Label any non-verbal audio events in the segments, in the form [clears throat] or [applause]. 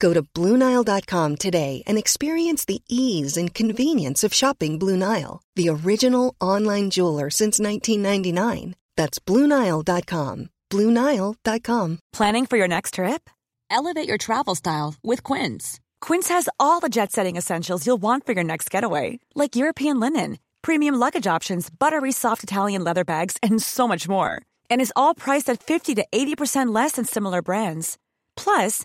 Go to BlueNile.com today and experience the ease and convenience of shopping Blue Nile, the original online jeweler since 1999. That's BlueNile.com. BlueNile.com. Planning for your next trip? Elevate your travel style with Quince. Quince has all the jet setting essentials you'll want for your next getaway, like European linen, premium luggage options, buttery soft Italian leather bags, and so much more. And is all priced at 50 to 80% less than similar brands. Plus,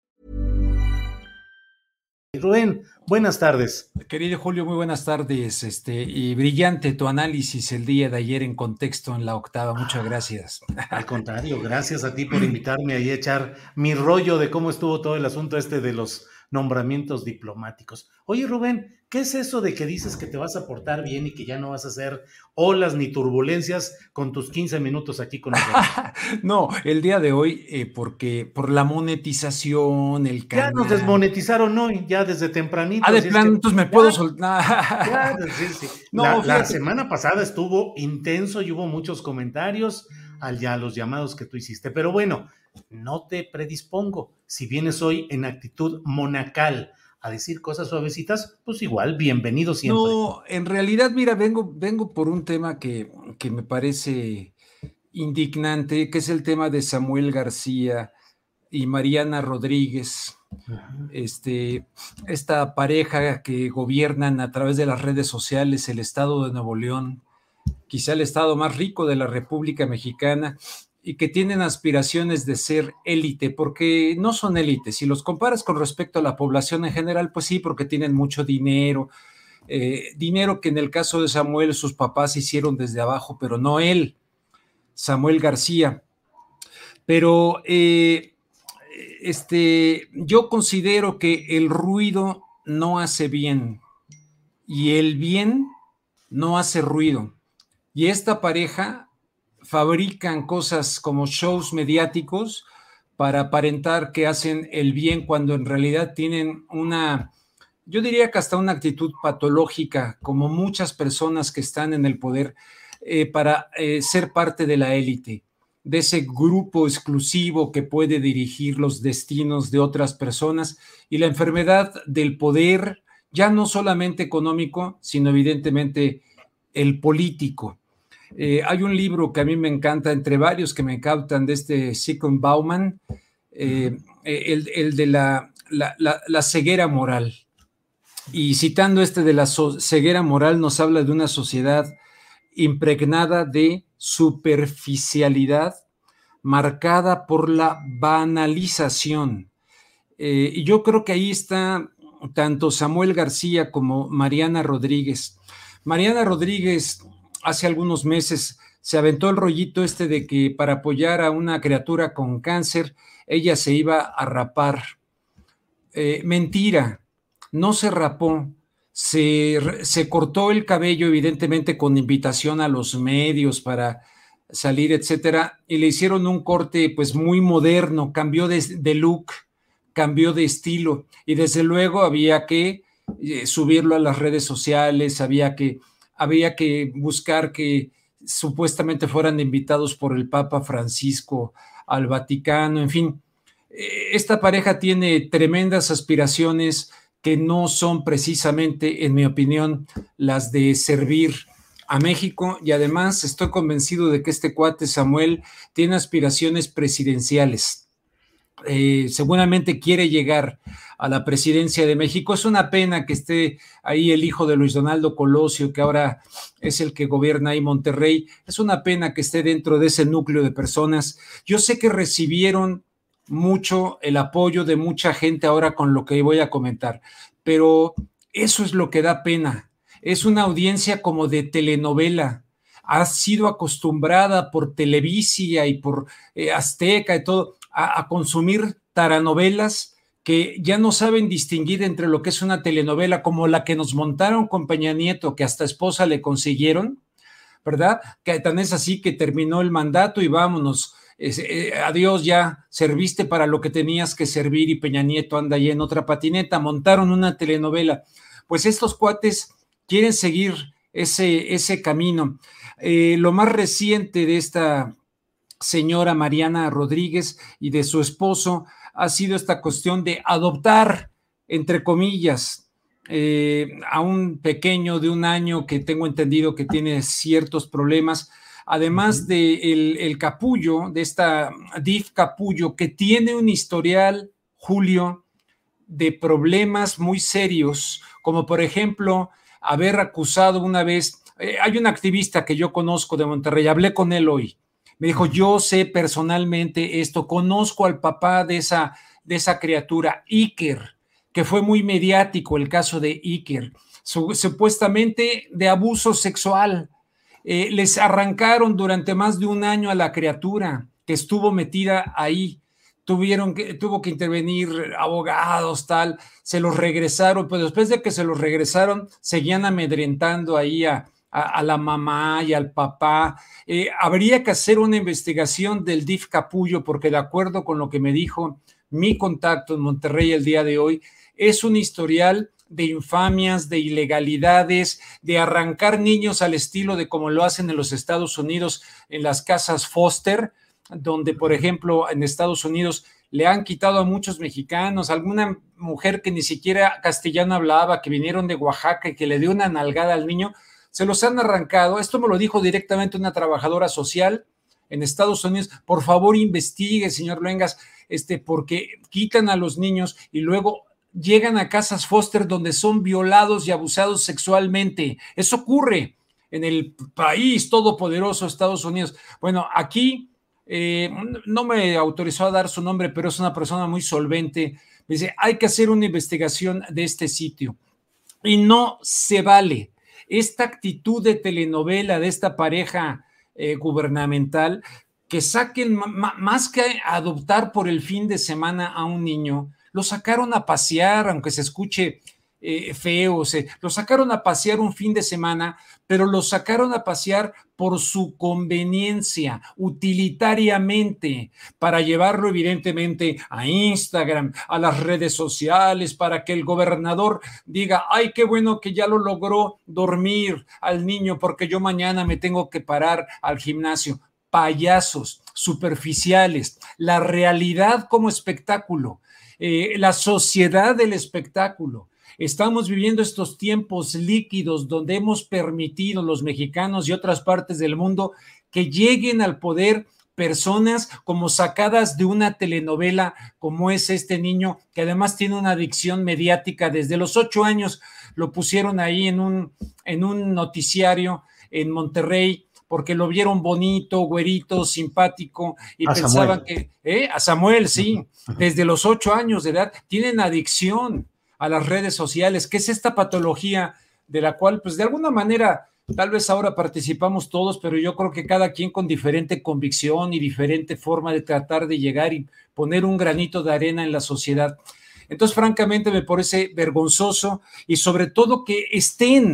Rubén, buenas tardes. Querido Julio, muy buenas tardes. Este y brillante tu análisis el día de ayer en contexto en la octava. Muchas gracias. Al contrario, gracias a ti por invitarme ahí a echar mi rollo de cómo estuvo todo el asunto este de los nombramientos diplomáticos. Oye, Rubén, ¿qué es eso de que dices que te vas a portar bien y que ya no vas a hacer olas ni turbulencias con tus 15 minutos aquí con nosotros? [laughs] no, el día de hoy, eh, porque por la monetización, el canal. Ya nos desmonetizaron hoy, ya desde tempranito. Ah, de plan, entonces me puedo soltar. [laughs] Ya, sí, sí. No, la, la semana pasada estuvo intenso y hubo muchos comentarios al ya los llamados que tú hiciste. Pero bueno, no te predispongo. Si vienes hoy en actitud monacal a decir cosas suavecitas, pues igual, bienvenido siempre. No, en realidad, mira, vengo, vengo por un tema que, que me parece indignante, que es el tema de Samuel García y Mariana Rodríguez. Este, esta pareja que gobiernan a través de las redes sociales el estado de Nuevo León, quizá el estado más rico de la República Mexicana, y que tienen aspiraciones de ser élite, porque no son élites. Si los comparas con respecto a la población en general, pues sí, porque tienen mucho dinero, eh, dinero que en el caso de Samuel sus papás hicieron desde abajo, pero no él, Samuel García. Pero eh, este, yo considero que el ruido no hace bien y el bien no hace ruido. Y esta pareja fabrican cosas como shows mediáticos para aparentar que hacen el bien cuando en realidad tienen una, yo diría que hasta una actitud patológica, como muchas personas que están en el poder, eh, para eh, ser parte de la élite, de ese grupo exclusivo que puede dirigir los destinos de otras personas y la enfermedad del poder, ya no solamente económico, sino evidentemente el político. Eh, hay un libro que a mí me encanta, entre varios que me encantan, de este Sigmund Bauman, eh, el, de la, la, ceguera moral. Y citando este de la ceguera moral, nos habla de una sociedad impregnada de superficialidad, marcada por la banalización. Eh, y yo creo que ahí está tanto Samuel García como Mariana Rodríguez. Mariana Rodríguez hace algunos meses se aventó el rollito este de que para apoyar a una criatura con cáncer, ella se iba a rapar. Eh, mentira, no se rapó, se, se, cortó el cabello evidentemente con invitación a los medios para salir, etcétera, y le hicieron un corte pues muy moderno, cambió de, look, cambió de estilo, y desde luego había que eh, subirlo a las redes sociales, había que había que buscar que supuestamente fueran invitados por el Papa Francisco al Vaticano, en fin. Eh, esta pareja tiene tremendas aspiraciones que no son precisamente, en mi opinión, las de servir a México y además estoy convencido de que este cuate Samuel tiene aspiraciones presidenciales. Eh, seguramente quiere llegar a la presidencia de México. Es una pena que esté ahí el hijo de Luis Donaldo Colosio, que ahora es el que gobierna ahí Monterrey. Es una pena que esté dentro de ese núcleo de personas. Yo sé que recibieron mucho el apoyo de mucha gente ahora con lo que voy a comentar, pero eso es lo que da pena. Es una audiencia como de telenovela. Ha sido acostumbrada por Televisia y por eh, Azteca y todo a, consumir taranovelas que ya no saben distinguir entre lo que es una telenovela como la que nos montaron con Peña Nieto, que hasta esposa le consiguieron, ¿verdad? Que tan es así que terminó el mandato y vámonos. Eh, adiós, ya serviste para lo que tenías que servir y Peña Nieto anda ahí en otra patineta, montaron una telenovela. Pues estos cuates quieren seguir ese, ese camino. Eh, lo más reciente de esta señora Mariana Rodríguez y de su esposo ha sido esta cuestión de adoptar, entre comillas, eh, a un pequeño de un año que tengo entendido que tiene ciertos problemas, además de el, capullo, de esta DIF capullo, que tiene un historial, Julio, de problemas muy serios, como por ejemplo haber acusado una vez, eh, hay un activista que yo conozco de Monterrey, hablé con él hoy, me dijo, yo sé personalmente esto, conozco al papá de esa, de esa criatura, Iker, que fue muy mediático el caso de Iker, supuestamente de abuso sexual. Eh, les arrancaron durante más de un año a la criatura que estuvo metida ahí. Tuvieron que, tuvo que intervenir abogados, tal, se los regresaron, pero después de que se los regresaron, seguían amedrentando ahí a, a, la mamá y al papá. Eh, habría que hacer una investigación del DIF Capullo, porque de acuerdo con lo que me dijo mi contacto en Monterrey el día de hoy, es un historial de infamias, de ilegalidades, de arrancar niños al estilo de como lo hacen en los Estados Unidos en las casas Foster, donde, por ejemplo, en Estados Unidos le han quitado a muchos mexicanos, alguna mujer que ni siquiera castellano hablaba, que vinieron de Oaxaca y que le dio una nalgada al niño, se los han arrancado. Esto me lo dijo directamente una trabajadora social en Estados Unidos. Por favor, investigue, señor Luengas, este, porque quitan a los niños y luego llegan a casas foster donde son violados y abusados sexualmente. Eso ocurre en el país todopoderoso Estados Unidos. Bueno, aquí eh, no me autorizó a dar su nombre, pero es una persona muy solvente. dice, hay que hacer una investigación de este sitio. Y no se vale esta actitud de telenovela de esta pareja eh, gubernamental, que saquen más que adoptar por el fin de semana a un niño, lo sacaron a pasear, aunque se escuche eh, feo, se, lo sacaron a pasear un fin de semana, pero lo sacaron a pasear por su conveniencia, utilitariamente, para llevarlo evidentemente a Instagram, a las redes sociales, para que el gobernador diga, ay, qué bueno que ya lo logró dormir al niño porque yo mañana me tengo que parar al gimnasio. Payasos, superficiales, la realidad como espectáculo, eh, la sociedad del espectáculo Estamos viviendo estos tiempos líquidos donde hemos permitido los mexicanos y otras partes del mundo que lleguen al poder personas como sacadas de una telenovela como es este niño que además tiene una adicción mediática desde los ocho años. Lo pusieron ahí en un en un noticiario en Monterrey porque lo vieron bonito, güerito, simpático y pensaban que ¿eh? a Samuel sí desde los ocho años de edad tienen adicción a las redes sociales, que es esta patología de la cual, pues de alguna manera, tal vez ahora participamos todos, pero yo creo que cada quien con diferente convicción y diferente forma de tratar de llegar y poner un granito de arena en la sociedad. Entonces, francamente, me parece vergonzoso y sobre todo que estén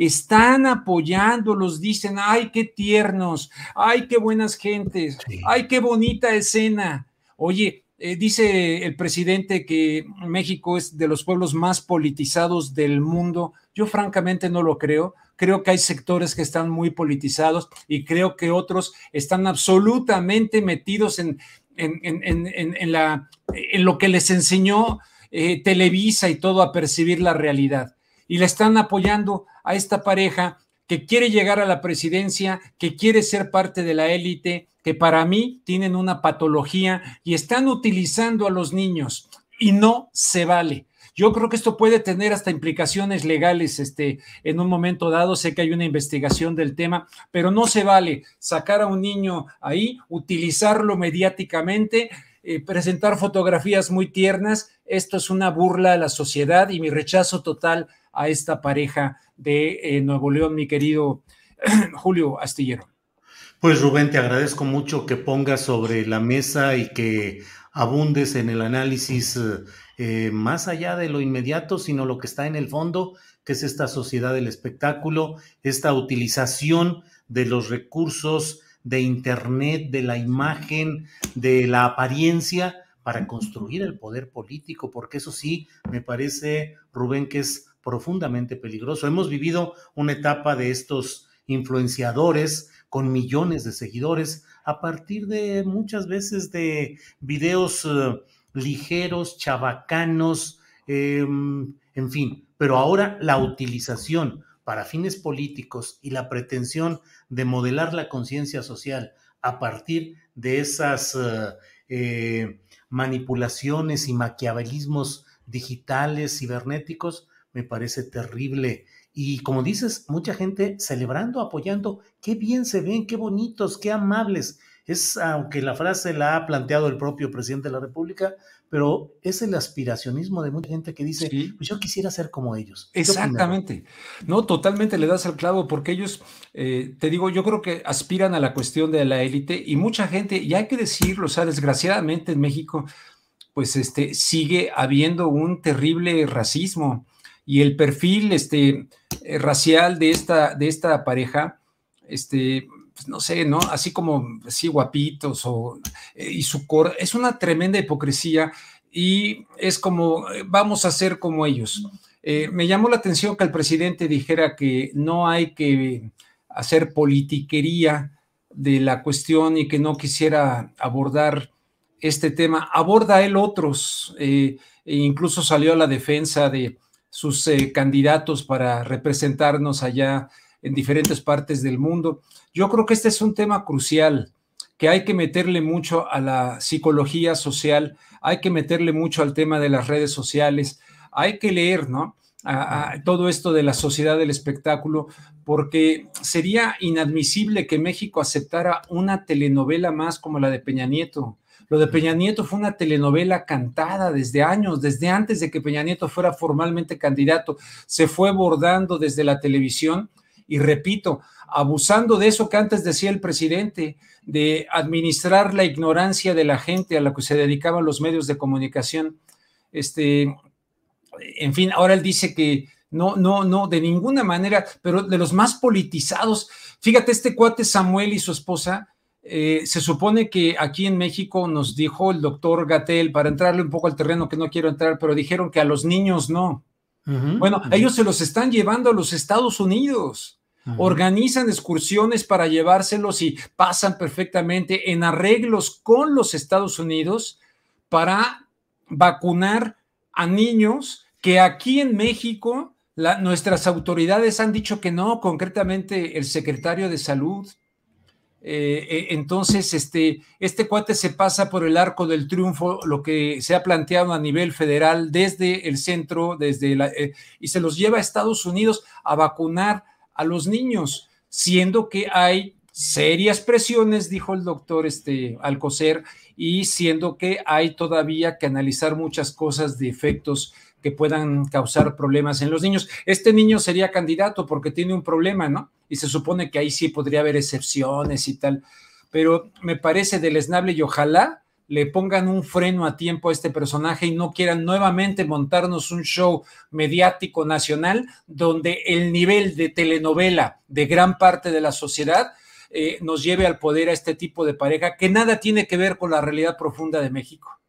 están apoyándolos, dicen, ay, qué tiernos, ay, qué buenas gentes, ay, qué bonita escena. Oye, eh, dice el presidente que México es de los pueblos más politizados del mundo. Yo francamente no lo creo. Creo que hay sectores que están muy politizados y creo que otros están absolutamente metidos en, en, la, en lo que les enseñó eh, Televisa y todo a percibir la realidad y le están apoyando a esta pareja que quiere llegar a la presidencia, que quiere ser parte de la élite, que para mí tienen una patología y están utilizando a los niños y no se vale. Yo creo que esto puede tener hasta implicaciones legales este, en un momento dado. Sé que hay una investigación del tema, pero no se vale sacar a un niño ahí, utilizarlo mediáticamente, eh, presentar fotografías muy tiernas. Esto es una burla a la sociedad y mi rechazo total a esta pareja de eh, Nuevo León, mi querido [clears throat] Julio Astillero. Pues Rubén, te agradezco mucho que pongas sobre la mesa y que abundes en el análisis eh, más allá de lo inmediato, sino lo que está en el fondo, que es esta sociedad del espectáculo, esta utilización de los recursos de Internet, de la imagen, de la apariencia para construir el poder político, porque eso sí, me parece, Rubén, que es profundamente peligroso. Hemos vivido una etapa de estos influenciadores con millones de seguidores a partir de muchas veces de videos eh, ligeros, chabacanos, em, en fin, pero ahora la utilización para fines políticos y la pretensión de modelar la conciencia social a partir de esas eh, eh, manipulaciones y maquiavelismos digitales, cibernéticos, me parece terrible. Y como dices, mucha gente celebrando, apoyando, qué bien se ven, qué bonitos, qué amables. Es, aunque la frase la ha planteado el propio presidente de la República, pero es el aspiracionismo de mucha gente que dice, pues yo quisiera ser como ellos. Exactamente. No, totalmente le das al clavo, porque ellos, eh, te digo, yo creo que aspiran a la cuestión de la élite y mucha gente, y hay que decirlo, o sea, desgraciadamente en México, pues este, sigue habiendo un terrible racismo y el perfil este, eh, racial de esta, de esta pareja, este, pues no sé, ¿no? Así como así guapitos o, eh, y su cor, es una tremenda hipocresía y es como, eh, vamos a ser como ellos. me llamó la atención que el presidente dijera que no hay que hacer politiquería de la cuestión y que no quisiera abordar este tema. Aborda él otros, e incluso salió a la defensa de sus eh, candidatos para representarnos allá en diferentes partes del mundo. Yo creo que este es un tema crucial, que hay que meterle mucho a la psicología social, hay que meterle mucho al tema de las redes sociales, hay que leer, ¿no? A, todo esto de la sociedad del espectáculo, porque sería inadmisible que México aceptara una telenovela más como la de Peña Nieto. Lo de Peña Nieto fue una telenovela cantada desde años, desde antes de que Peña Nieto fuera formalmente candidato. Se fue bordando desde la televisión y repito, abusando de eso que antes decía el presidente, de administrar la ignorancia de la gente a la que se dedicaban los medios de comunicación. Este, en fin, ahora él dice que no, no, no, de ninguna manera, pero de los más politizados. Fíjate, este cuate Samuel y su esposa eh, se supone que aquí en México nos dijo el doctor Gatel, para entrarle un poco al terreno que no quiero entrar, pero dijeron que a los niños no. bueno, ellos se los están llevando a los Estados Unidos. Organizan excursiones para llevárselos y pasan perfectamente en arreglos con los Estados Unidos para vacunar a niños que aquí en México nuestras autoridades han dicho que no, concretamente el secretario de salud, eh, eh, entonces, este, este cuate se pasa por el arco del triunfo, lo que se ha planteado a nivel federal desde el centro, desde la, eh, y se los lleva a Estados Unidos a vacunar a los niños, siendo que hay serias presiones, dijo el doctor este, Alcocer, y siendo que hay todavía que analizar muchas cosas de efectos que puedan causar problemas en los niños. Este niño sería candidato porque tiene un problema, ¿no? Y se supone que ahí sí podría haber excepciones y tal, pero me parece deleznable y ojalá le pongan un freno a tiempo a este personaje y no quieran nuevamente montarnos un show mediático nacional donde el nivel de telenovela de gran parte de la sociedad eh, nos lleve al poder a este tipo de pareja que nada tiene que ver con la realidad profunda de México.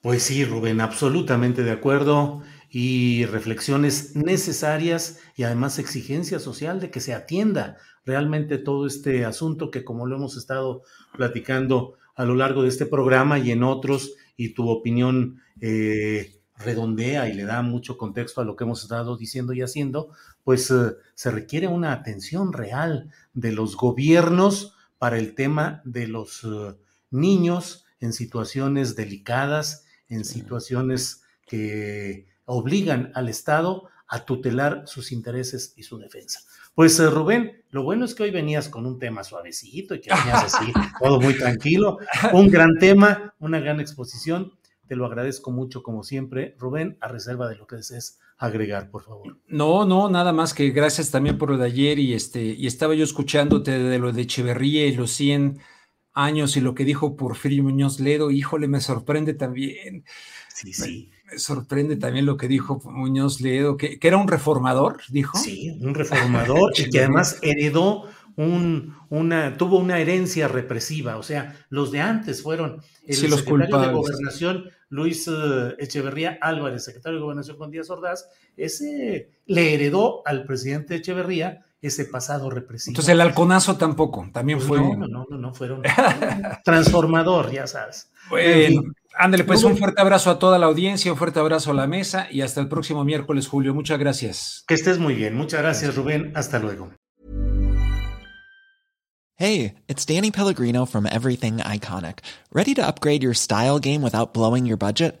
Pues sí, Rubén, absolutamente de acuerdo y reflexiones necesarias y además exigencia social de que se atienda realmente todo este asunto que como lo hemos estado platicando a lo largo de este programa y en otros y tu opinión eh, redondea y le da mucho contexto a lo que hemos estado diciendo y haciendo, pues eh, se requiere una atención real de los gobiernos para el tema de los eh, niños en situaciones delicadas en situaciones que obligan al Estado a tutelar sus intereses y su defensa. Pues eh, Rubén, lo bueno es que hoy venías con un tema suavecito y que venías así, todo muy tranquilo, un gran tema, una gran exposición. Te lo agradezco mucho como siempre, Rubén, a reserva de lo que desees agregar, por favor. No, no, nada más que gracias también por lo de ayer y este y estaba yo escuchándote de lo de Echeverría y los 100 años y lo que dijo Porfirio Muñoz Ledo, híjole, me sorprende también. Sí, sí. Me, sorprende también lo que dijo Muñoz Ledo, que, era un reformador, dijo. Sí, un reformador y que [laughs] además heredó un, una, tuvo una herencia represiva, o sea, los de antes fueron el secretario de Gobernación Luis eh, Echeverría Álvarez, secretario de Gobernación con Díaz Ordaz, ese le heredó al presidente Echeverría ese pasado represivo. Entonces el halconazo tampoco, también pues fue. No, no, no, no, fueron [laughs] transformador, ya sabes. Bueno, ándale, pues un fuerte abrazo a toda la audiencia, un fuerte abrazo a la mesa y hasta el próximo miércoles, Julio. Muchas gracias. Que estés muy bien. Muchas gracias, Rubén. Hasta luego. Hey, it's Danny Pellegrino from Everything Iconic. ¿Ready to upgrade your style game without blowing your budget?